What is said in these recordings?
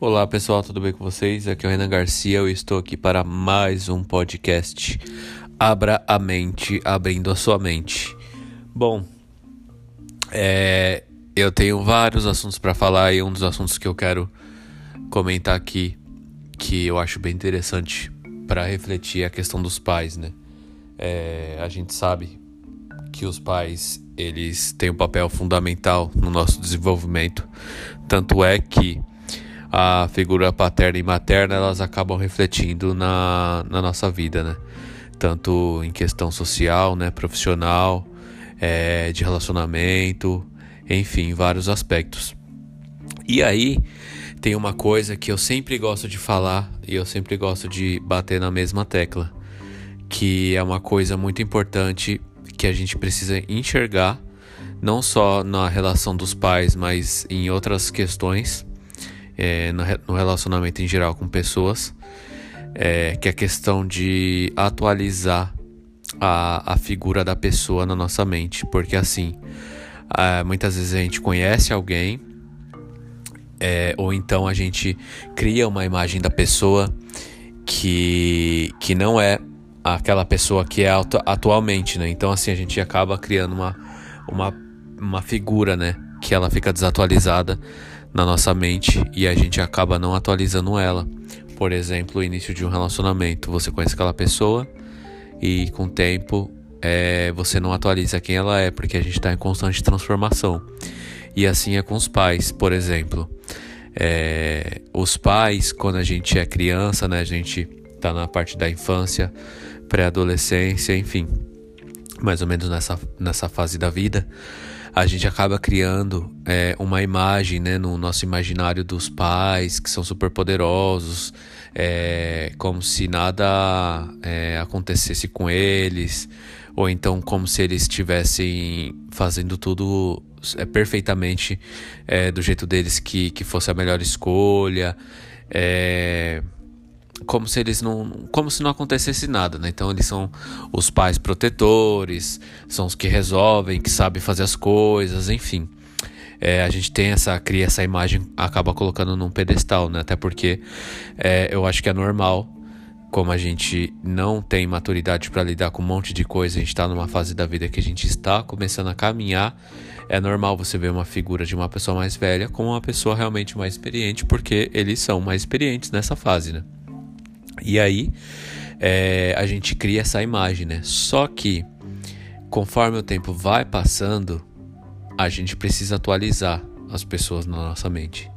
Olá pessoal, tudo bem com vocês? Aqui é o Renan Garcia, eu estou aqui para mais um podcast. Abra a mente, abrindo a sua mente. Bom, é, eu tenho vários assuntos para falar e um dos assuntos que eu quero comentar aqui, que eu acho bem interessante para refletir é a questão dos pais, né? É, a gente sabe que os pais eles têm um papel fundamental no nosso desenvolvimento, tanto é que a figura paterna e materna elas acabam refletindo na, na nossa vida, né? Tanto em questão social, né, profissional, é, de relacionamento, enfim, vários aspectos. E aí tem uma coisa que eu sempre gosto de falar e eu sempre gosto de bater na mesma tecla, que é uma coisa muito importante que a gente precisa enxergar, não só na relação dos pais, mas em outras questões é, no relacionamento em geral com pessoas, é, que é a questão de atualizar a, a figura da pessoa na nossa mente, porque assim, muitas vezes a gente conhece alguém, é, ou então a gente cria uma imagem da pessoa que, que não é aquela pessoa que é atualmente, né? Então assim a gente acaba criando uma, uma, uma figura, né? Que ela fica desatualizada na nossa mente e a gente acaba não atualizando ela. Por exemplo, o início de um relacionamento. Você conhece aquela pessoa e com o tempo é, você não atualiza quem ela é, porque a gente está em constante transformação. E assim é com os pais, por exemplo. É, os pais, quando a gente é criança, né, a gente está na parte da infância, pré-adolescência, enfim, mais ou menos nessa, nessa fase da vida a gente acaba criando é, uma imagem né, no nosso imaginário dos pais que são super poderosos, é, como se nada é, acontecesse com eles, ou então como se eles estivessem fazendo tudo é, perfeitamente é, do jeito deles que, que fosse a melhor escolha. É, como se eles não, como se não acontecesse nada, né? Então eles são os pais protetores, são os que resolvem, que sabem fazer as coisas, enfim. É, a gente tem essa cria essa imagem, acaba colocando num pedestal, né? Até porque é, eu acho que é normal, como a gente não tem maturidade para lidar com um monte de coisa, a gente está numa fase da vida que a gente está começando a caminhar. É normal você ver uma figura de uma pessoa mais velha como uma pessoa realmente mais experiente, porque eles são mais experientes nessa fase, né? E aí é, a gente cria essa imagem, né? Só que conforme o tempo vai passando, a gente precisa atualizar as pessoas na nossa mente.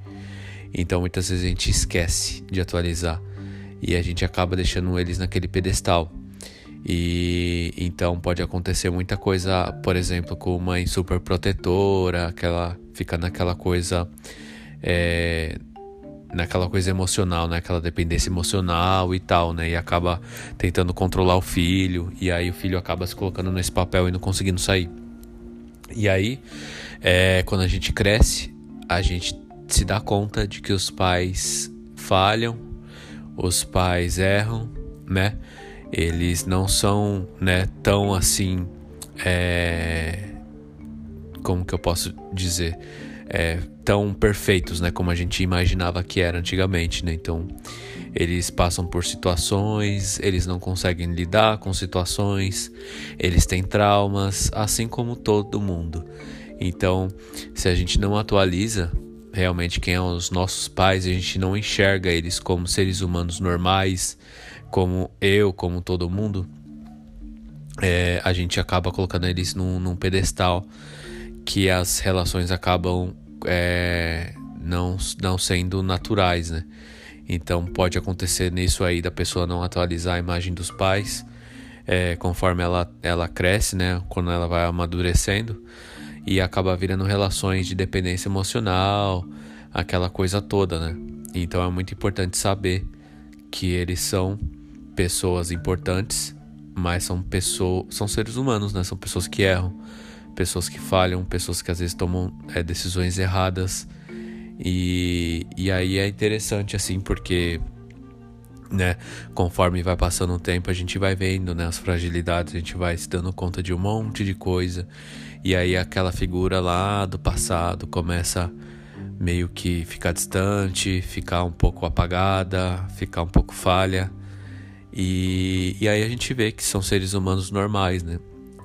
Então muitas vezes a gente esquece de atualizar e a gente acaba deixando eles naquele pedestal. E então pode acontecer muita coisa, por exemplo, com mãe super protetora, aquela fica naquela coisa é, naquela coisa emocional, né? Aquela dependência emocional e tal, né? E acaba tentando controlar o filho, e aí o filho acaba se colocando nesse papel e não conseguindo sair. E aí, é, quando a gente cresce, a gente se dá conta de que os pais falham, os pais erram, né? Eles não são, né, tão assim, é... como que eu posso dizer? É, tão perfeitos, né, como a gente imaginava que era antigamente, né? Então, eles passam por situações, eles não conseguem lidar com situações, eles têm traumas, assim como todo mundo. Então, se a gente não atualiza realmente quem são os nossos pais, a gente não enxerga eles como seres humanos normais, como eu, como todo mundo, é, a gente acaba colocando eles num, num pedestal que as relações acabam é, não, não sendo naturais, né? Então pode acontecer nisso aí da pessoa não atualizar a imagem dos pais é, conforme ela, ela cresce, né? Quando ela vai amadurecendo e acaba virando relações de dependência emocional, aquela coisa toda, né? Então é muito importante saber que eles são pessoas importantes, mas são pessoas, são seres humanos, né? São pessoas que erram pessoas que falham, pessoas que às vezes tomam é, decisões erradas. E, e aí é interessante assim, porque né, conforme vai passando o tempo, a gente vai vendo né, as fragilidades, a gente vai se dando conta de um monte de coisa. E aí aquela figura lá do passado começa meio que ficar distante, ficar um pouco apagada, ficar um pouco falha. E, e aí a gente vê que são seres humanos normais, né?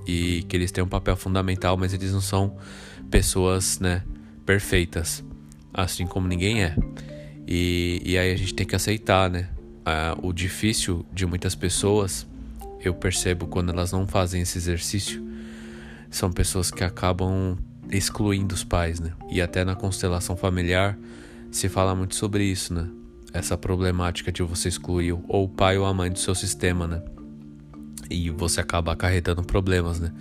E que eles têm um papel fundamental, mas eles não são pessoas, né, perfeitas, assim como ninguém é. E, e aí a gente tem que aceitar, né? O difícil de muitas pessoas, eu percebo quando elas não fazem esse exercício, são pessoas que acabam excluindo os pais, né? E até na constelação familiar se fala muito sobre isso, né? Essa problemática de você excluir ou o pai ou a mãe do seu sistema, né? E você acaba acarretando problemas, né?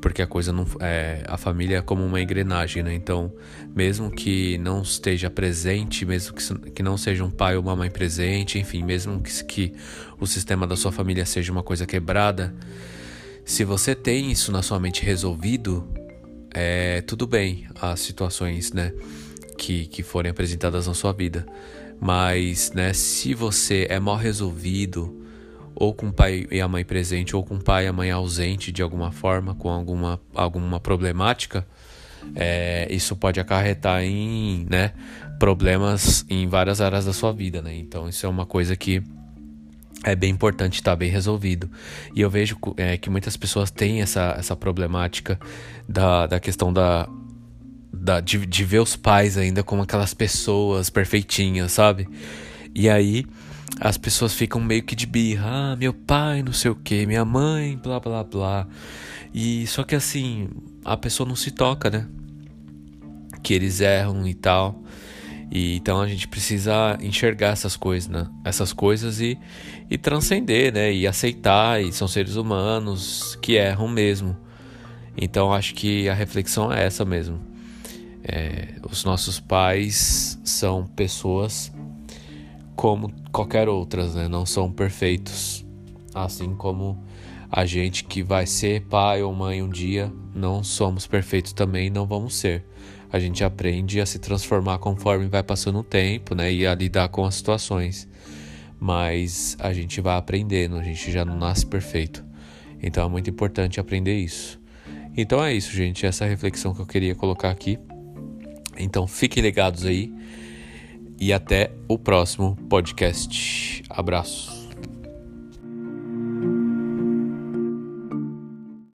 porque a coisa não é a família é como uma engrenagem, né? Então, mesmo que não esteja presente, mesmo que, que não seja um pai ou uma mãe presente, enfim, mesmo que, que o sistema da sua família seja uma coisa quebrada, se você tem isso na sua mente resolvido, é tudo bem as situações, né, que, que forem apresentadas na sua vida. Mas, né, se você é mal resolvido, ou com o pai e a mãe presente, ou com o pai e a mãe ausente de alguma forma, com alguma, alguma problemática, é, isso pode acarretar em né, problemas em várias áreas da sua vida. Né? Então, isso é uma coisa que é bem importante estar bem resolvido. E eu vejo é, que muitas pessoas têm essa, essa problemática da, da questão da, da, de, de ver os pais ainda como aquelas pessoas perfeitinhas, sabe? E aí as pessoas ficam meio que de birra. Ah, meu pai, não sei o que, minha mãe, blá blá blá. E só que assim, a pessoa não se toca, né? Que eles erram e tal. E então a gente precisa enxergar essas coisas, né? Essas coisas e, e transcender, né? E aceitar, e são seres humanos que erram mesmo. Então acho que a reflexão é essa mesmo. É, os nossos pais são pessoas como qualquer outras, né? Não são perfeitos. Assim como a gente que vai ser pai ou mãe um dia, não somos perfeitos também, não vamos ser. A gente aprende a se transformar conforme vai passando o tempo, né? E a lidar com as situações. Mas a gente vai aprendendo, a gente já não nasce perfeito. Então é muito importante aprender isso. Então é isso, gente. Essa é reflexão que eu queria colocar aqui. Então fiquem ligados aí e até o próximo podcast. Abraço.